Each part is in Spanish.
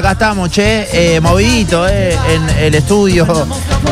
Acá estamos, che, eh, movidito eh, en el estudio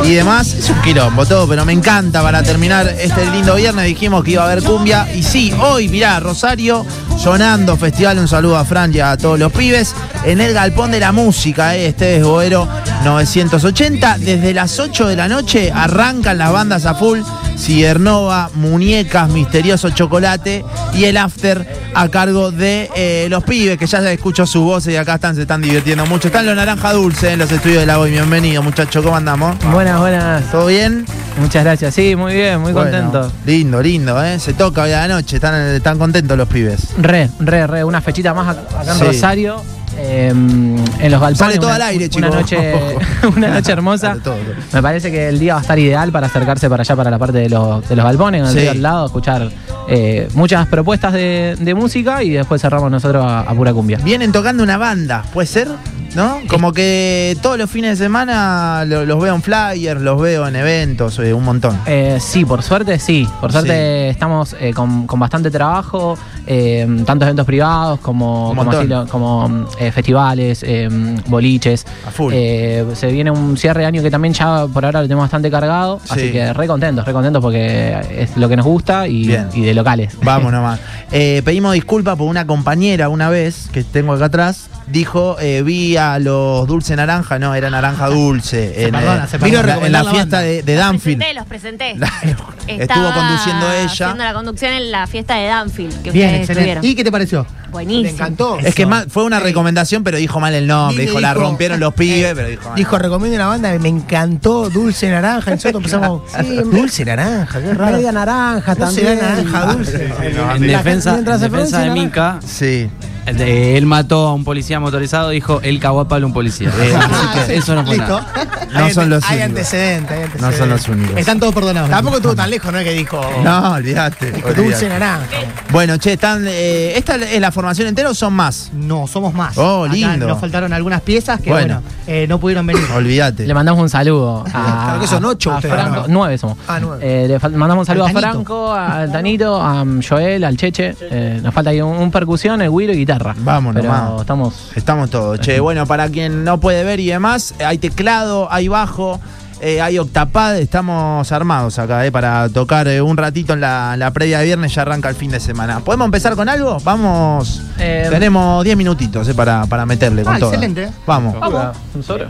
y demás. Es un quilombo todo, pero me encanta para terminar este lindo viernes. Dijimos que iba a haber cumbia. Y sí, hoy, mirá, Rosario, sonando festival. Un saludo a Fran y a todos los pibes. En el Galpón de la Música, eh, este es Boero 980. Desde las 8 de la noche arrancan las bandas a full. Cibernova, Muñecas, Misterioso Chocolate y el after a cargo de eh, los pibes, que ya se escucho su voz y acá están, se están divirtiendo mucho. Están los Naranja Dulce en los estudios de la Hoy. Bienvenido, muchachos, ¿cómo andamos? Buenas, buenas. ¿Todo bien? Muchas gracias. Sí, muy bien, muy Bueno, contento. Lindo, lindo, ¿eh? Se toca hoy a la noche, están, están contentos los pibes. Re, re, re. Una fechita más ac- acá en Sí. Rosario. Eh, en los galpones. Sale todo una- al aire, Una chicos. noche, una noche hermosa. Sale todo, todo. Me parece que el día va a estar ideal para acercarse para allá, para la parte de los, de los galpones, en el Sí. río al lado, escuchar eh, muchas propuestas de, de música y después cerramos nosotros a, a pura cumbia. Vienen tocando una banda, ¿puede ser? ¿No? Como que todos los fines de semana lo- los veo en flyers, los veo en eventos, eh, un montón. Eh, sí, por suerte sí. Por suerte Sí. estamos eh, con, con bastante trabajo, eh, tanto eventos privados como, como, así como, eh, festivales, eh, boliches. A full. Eh, se viene un cierre de año que también ya por ahora lo tenemos bastante cargado. Sí. Así que re contentos, re contentos porque es lo que nos gusta y, de locales. Vamos nomás. Eh, pedimos disculpas por una compañera una vez que tengo acá atrás. Dijo, eh, vi a los dulce naranja, no, era naranja dulce. en, perdona, se en perdona. la- en la fiesta de, de Los Danfield. presenté, los presenté. Estuvo Estaba conduciendo ella. Haciendo la conducción en la fiesta de Danfield, que Bien. Estuvieron. ¿Y qué te pareció? Buenísimo. Me encantó. Es que más- fue una recomendación, pero dijo mal el nombre. Dijo, la rompieron los pibes, eh, pero dijo mal. Dijo, recomiendo una banda, me encantó, Dulce Naranja. Nosotros empezamos, sí, Dulce Naranja, qué raro. Media naranja también. naranja dulce. En defensa, en defensa de Mica, Sí. De- él mató a un policía motorizado, dijo, él cagó a Pablo a un policía. Así Ah, que eso no fue listo. nada. No Hay son los Hay únicos. antecedentes, hay antecedentes. No son los únicos. Están todos perdonados. Tampoco estuvo tan lejos, ¿no? Es que dijo No, olvídate. Dulce Naranja. Bueno, che, están, eh, ¿esta es la formación entera o son más? No, somos más. Oh, Acá lindo. Nos faltaron algunas piezas que, Bueno. bueno, eh, no pudieron venir. Olvídate. Le mandamos un saludo a, Claro que son ocho a ustedes, Franco. ¿no? Nueve somos. Ah, nueve. Eh, le mandamos un saludo Al a. Franco, al Tanito, a um, Joel, al Cheche. Eh, nos falta ahí un, un percusión, el güiro y guitarra. Vamos Pero nomás. estamos. Estamos todos. Che, bueno, para quien no puede ver y demás, hay teclado, hay bajo, eh, hay octapad. Estamos armados acá, eh, para tocar eh, un ratito en la, la previa de viernes. Ya arranca el fin de semana. ¿Podemos empezar con algo? Vamos. Eh, Tenemos 10 minutitos eh, para, para meterle con Ah, todo. excelente. Vamos. Vamos.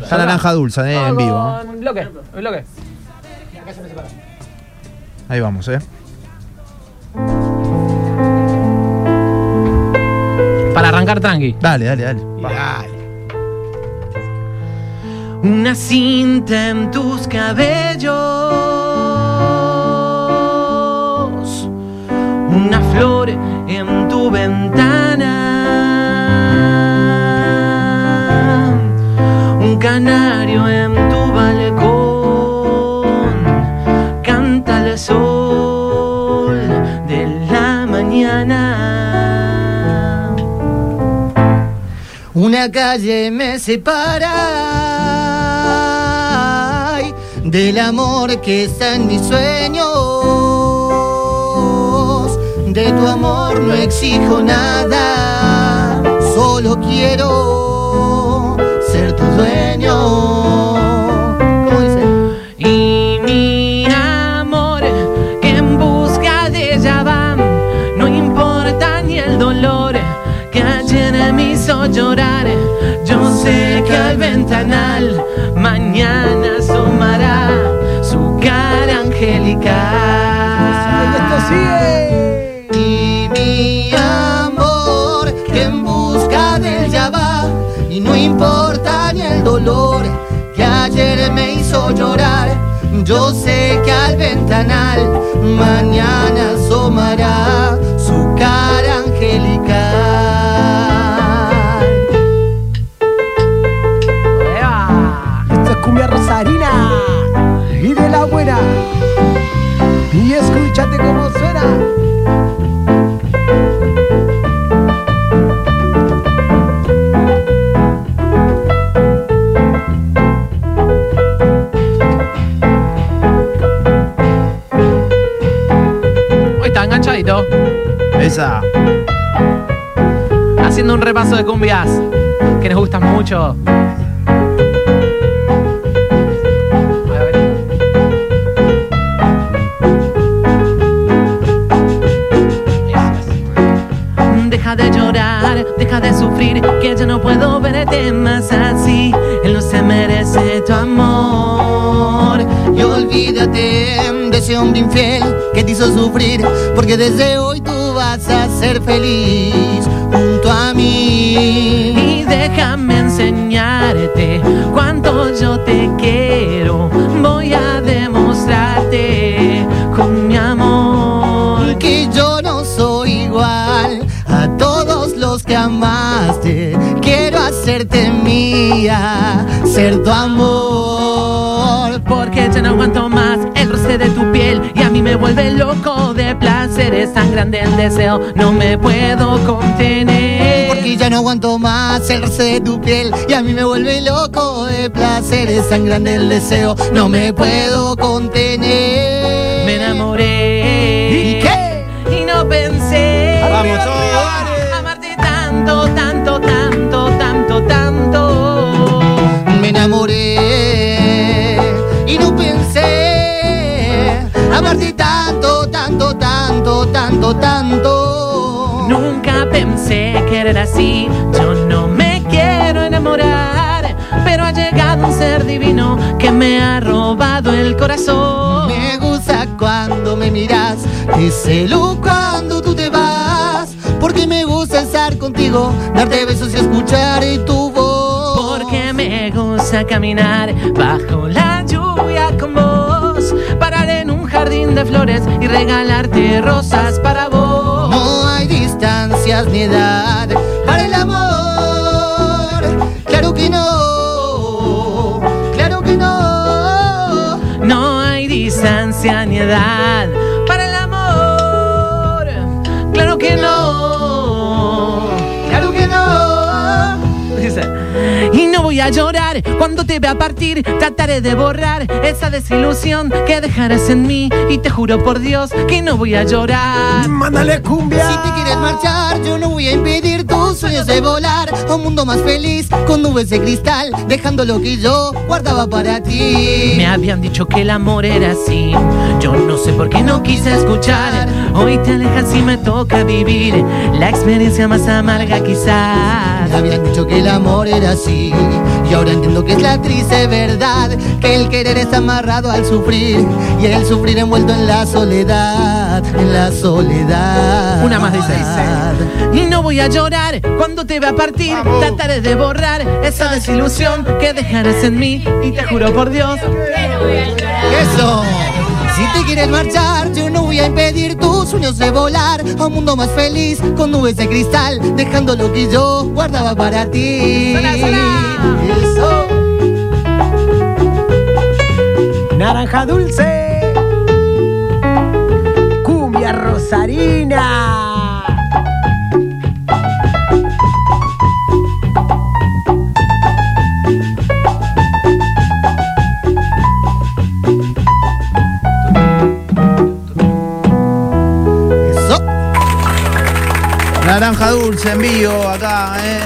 Está naranja dulce eh, en vivo. Un bloque, un bloque. Ahí vamos, eh. Para arrancar tranqui. Dale, dale, dale. Dale. Una cinta en tus cabellos, una flor en tu ventana, un canario en Una calle me separa del amor que está en mis sueños. De tu amor no exijo nada, solo quiero ser tu dueño. Y mi amor, que en busca de ella va, no importa ni el dolor que ayer me hizo llorar. Ventanal mañana asomará su cara angelical. Y mi amor que en busca del ya y no importa ni el dolor que ayer me hizo llorar. Yo sé que al ventanal mañana asomará su haciendo un repaso de cumbias que nos gustan mucho. Deja de llorar, deja de sufrir, que ya no puedo verte más así. Él no se merece tu amor. Y olvídate de ese hombre infiel que te hizo sufrir, porque desde hoy tú vas a ser feliz junto a mí. Y déjame enseñarte cuánto yo te quiero. Voy a demostrarte con mi amor. Que yo no soy igual a todos los que amaste. Quiero hacerte mía, ser tu amor. Loco de placer. Es tan grande el deseo, no me puedo contener. Porque ya no aguanto más el roce de tu piel y a mí me vuelve loco de placer. Es tan grande el deseo, no me puedo contener. Me enamoré. ¿Y qué? Y no pensé. Vamos Amarte tanto, tanto, tanto, tanto, tanto, tanto. Nunca pensé que era así. Yo no me quiero enamorar. Pero ha llegado un ser divino que me ha robado el corazón. Me gusta cuando me miras, te celo cuando tú te vas, porque me gusta estar contigo, darte besos y escuchar tu voz. Porque me gusta caminar bajo la lluvia con vos. De flores y regalarte rosas para vos. No hay distancias ni edad para el amor. Claro que no, claro que no. No hay distancia ni edad a llorar cuando te vea partir. Trataré de borrar esa desilusión que dejarás en mí. Y te juro por Dios que no voy a llorar. Mándale cumbia. Si te quieres marchar, yo no voy a impedir tus sueños de volar a un mundo más feliz con nubes de cristal, dejando lo que yo guardaba para ti. Me habían dicho que el amor era así. Yo no sé por qué no quise escuchar. Hoy te alejas y me toca vivir la experiencia más amarga quizás. Habían dicho que el amor era así y ahora entiendo que es la triste verdad que el querer es amarrado al sufrir y el sufrir envuelto en la soledad, en la soledad. Una más dice. Y no voy a llorar cuando te vea partir. Trataré de borrar esa desilusión que dejarás en mí. Y te juro por Dios. Eso. Si te quieres marchar, yo no voy a impedir tus sueños de volar a un mundo más feliz con nubes de cristal, dejando lo que yo guardaba para ti. Eso. Naranja dulce. Cumbia rosarina. En vivo acá, ¿eh?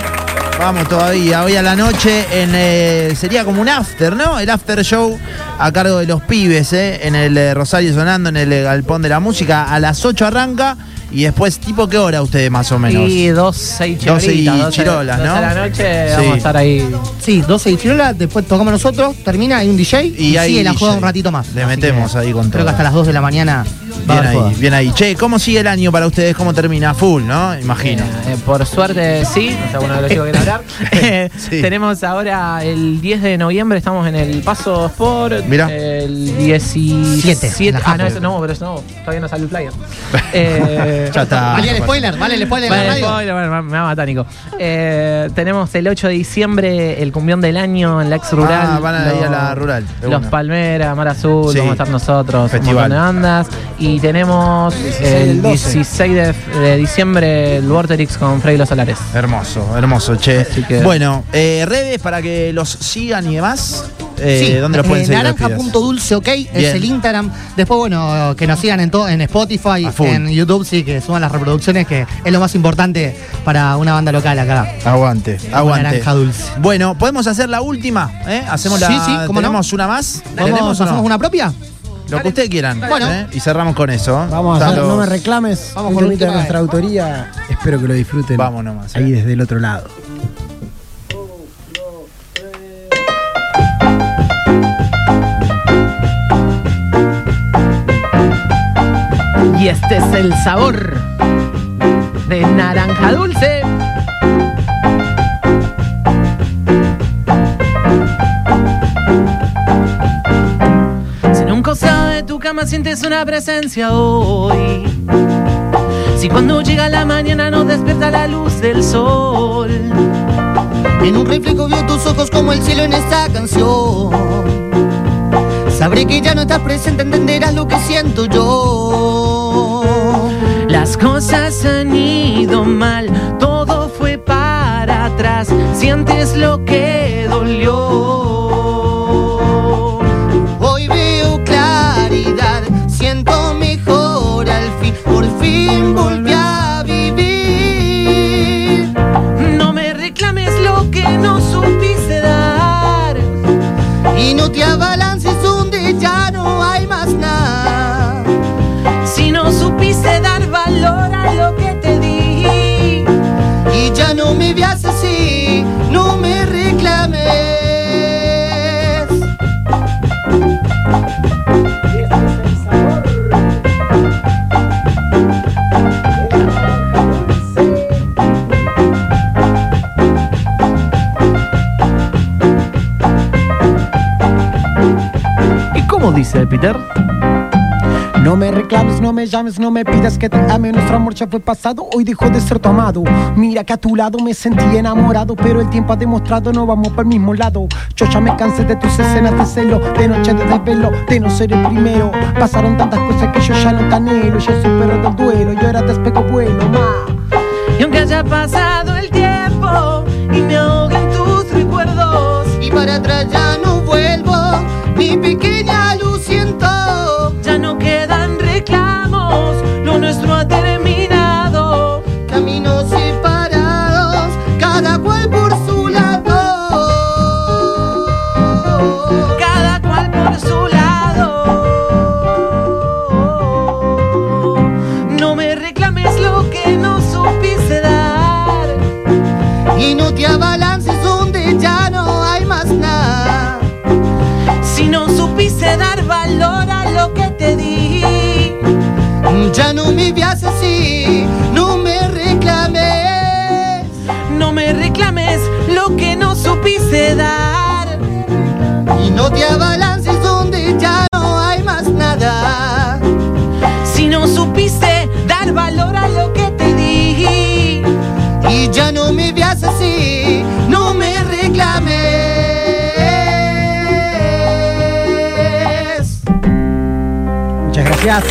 Vamos todavía, hoy a la noche en eh, sería como un after, ¿no? El after show a cargo de los pibes, ¿eh? En el eh, Rosario Sonando, en el eh, Galpón de la Música. A las 8 arranca y después, ¿tipo qué hora ustedes más o menos? Y 12 y 12 y chirolas, ¿no? de la noche Sí. vamos a estar ahí. Sí, 12 y chirola, después tocamos nosotros, termina, hay un DJ y, ahí sigue la joda un ratito más. Le metemos que ahí con Creo todo. que hasta las 2 de la mañana Bien ahí, bien ahí. Che, ¿cómo sigue el año para ustedes? ¿Cómo termina? Full, ¿no? Imagino. Eh, eh, por suerte sí, o sea, de los chicos quiere hablar. Eh, Sí. Tenemos ahora el 10 de noviembre, estamos en el Paso Sport. Mirá. El 17. en la Ah, no, eso no, pero eso no, todavía no salió el flyer. Eh, ya está. Vale el spoiler, vale el spoiler Vale, radio. spoiler, bueno, me va a matar, Nico. Eh, tenemos el 8 de diciembre el cumbión del año en la ex rural. Ah, van a ir a la rural, Los. Palmeras, Mar Azul, Sí. vamos a estar nosotros, Festival. un montón de bandas. Y tenemos el 12. 16 de, de diciembre el Vorterix con Freddy Los Solares. Hermoso, hermoso, che. Que- Bueno, eh, redes para que los sigan y demás. Eh, Sí, ¿dónde los pueden eh, seguir? Naranja.dulce, ok, Bien. es el Instagram. Después, bueno, que nos sigan en, todo, en Spotify, en YouTube, sí, que suban las reproducciones, que es lo más importante para una banda local acá. Aguante, aguante. Naranja Dulce. Bueno, podemos hacer la última, ¿eh? Hacemos la. Sí, sí, ¿cómo no? ¿Tenemos una más? ¿Vamos, ¿Tenemos no? ¿Hacemos una propia? Lo que ustedes quieran. Bueno. ¿eh? Y cerramos con eso. Vamos a no me reclames. Vamos con de nuestra autoría. Espero que lo disfruten. Vamos nomás, Ahí desde el otro lado. Y este es el sabor de naranja dulce. Si en un de tu cama sientes una presencia hoy. Si cuando llega la mañana nos despierta la luz del sol. En un reflejo veo tus ojos como el cielo en esta canción. Sabré que ya no estás presente, entenderás lo que siento yo. Las cosas han ido mal, todo fue para atrás. Sientes lo que dice Peter? No me reclames, no me llames, no me pidas que te ame. Nuestro amor ya fue pasado, hoy dejó de ser tu amado. Mira que a tu lado me sentí enamorado, pero el tiempo ha demostrado no vamos para el mismo lado. Yo ya me cansé de tus escenas de celo, de noche de desvelo, de no ser el primero. Pasaron tantas cosas que yo ya no te anhelo. Yo soy perro del duelo, yo era despego vuelo, ma. Y aunque haya pasado el tiempo y me ahoguen tus recuerdos, Y para atrás ya no mi pequeña luz siento. ya no quedan reclamos, lo nuestro ha terminado. Ya no me veas así, no me reclames. Muchas gracias.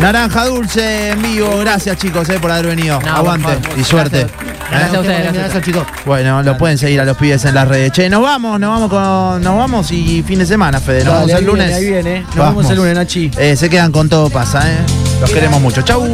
Naranja dulce en vivo. Gracias, chicos, eh, por haber venido. No, Aguante por favor. y suerte. Gracias a ustedes, gracias. Chicos. Bueno, lo pueden seguir a los pibes en las redes. Che, nos vamos, nos vamos con. Nos vamos y fin de semana, Fede. Nos Dale, vamos el lunes. viene, ahí viene. Nos vemos el lunes, Nachi. Eh, se quedan con todo pasa, eh. Los queremos mucho. Chau.